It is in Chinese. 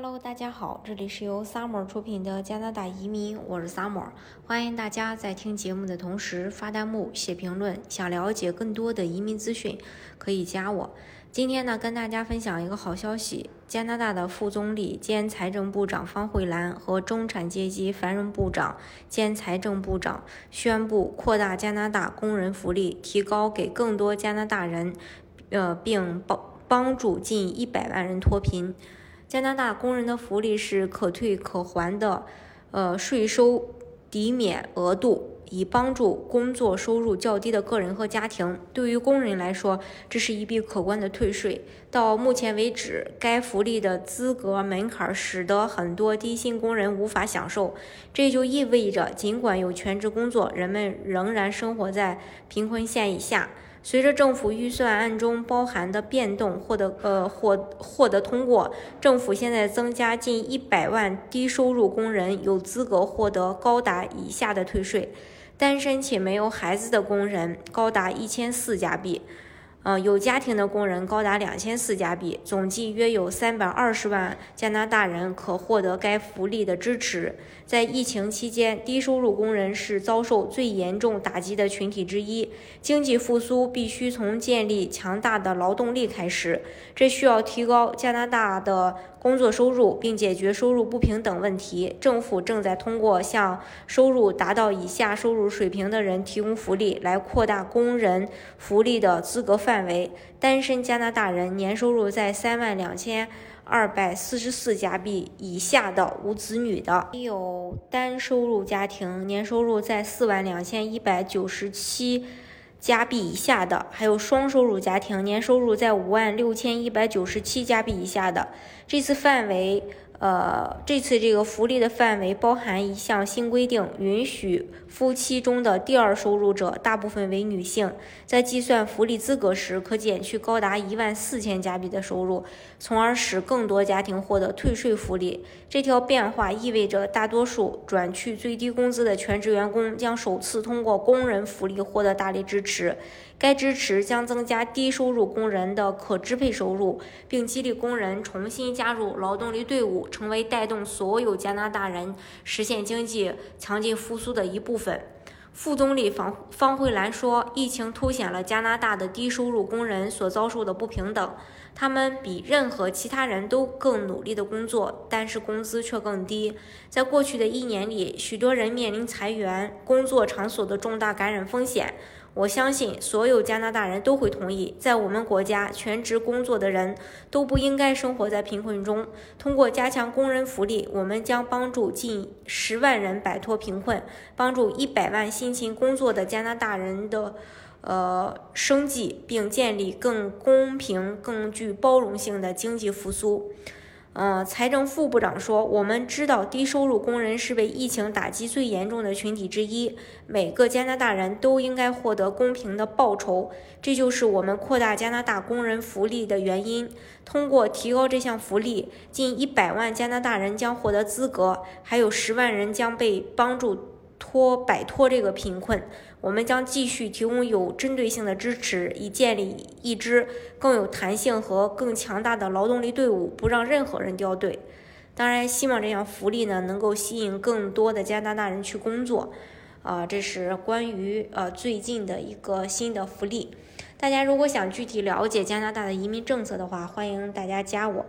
Hello，大家好，这里是由 Summer 出品的加拿大移民，我是 Summer，欢迎大家在听节目的同时发弹幕、写评论。想了解更多的移民资讯，可以加我。今天呢，跟大家分享一个好消息：加拿大的副总理兼财政部长方慧兰和中产阶级繁荣部长兼财政部长宣布扩大加拿大工人福利，提高给更多加拿大人，呃，并帮帮助近一百万人脱贫。加拿大工人的福利是可退可还的，呃，税收抵免额度，以帮助工作收入较低的个人和家庭。对于工人来说，这是一笔可观的退税。到目前为止，该福利的资格门槛使得很多低薪工人无法享受。这就意味着，尽管有全职工作，人们仍然生活在贫困线以下。随着政府预算案中包含的变动获得呃获获得通过，政府现在增加近一百万低收入工人有资格获得高达以下的退税，单身且没有孩子的工人高达一千四加币。呃，有家庭的工人高达两千四加币，总计约有三百二十万加拿大人可获得该福利的支持。在疫情期间，低收入工人是遭受最严重打击的群体之一。经济复苏必须从建立强大的劳动力开始，这需要提高加拿大的工作收入，并解决收入不平等问题。政府正在通过向收入达到以下收入水平的人提供福利，来扩大工人福利的资格。范围：单身加拿大人年收入在三万两千二百四十四加币以下的无子女的；有单收入家庭年收入在四万两千一百九十七加币以下的；还有双收入家庭年收入在五万六千一百九十七加币以下的。这次范围。呃，这次这个福利的范围包含一项新规定，允许夫妻中的第二收入者，大部分为女性，在计算福利资格时，可减去高达一万四千加币的收入，从而使更多家庭获得退税福利。这条变化意味着，大多数转去最低工资的全职员工将首次通过工人福利获得大力支持。该支持将增加低收入工人的可支配收入，并激励工人重新加入劳动力队伍，成为带动所有加拿大人实现经济强劲复苏的一部分。副总理方方慧兰说：“疫情凸显了加拿大的低收入工人所遭受的不平等。他们比任何其他人都更努力的工作，但是工资却更低。在过去的一年里，许多人面临裁员、工作场所的重大感染风险。”我相信所有加拿大人都会同意，在我们国家，全职工作的人都不应该生活在贫困中。通过加强工人福利，我们将帮助近十万人摆脱贫困，帮助一百万辛勤工作的加拿大人的呃生计，并建立更公平、更具包容性的经济复苏。呃，财政副部长说：“我们知道低收入工人是被疫情打击最严重的群体之一。每个加拿大人都应该获得公平的报酬，这就是我们扩大加拿大工人福利的原因。通过提高这项福利，近一百万加拿大人将获得资格，还有十万人将被帮助。”脱摆脱这个贫困，我们将继续提供有针对性的支持，以建立一支更有弹性和更强大的劳动力队伍，不让任何人掉队。当然，希望这项福利呢能够吸引更多的加拿大人去工作。啊，这是关于呃最近的一个新的福利。大家如果想具体了解加拿大的移民政策的话，欢迎大家加我。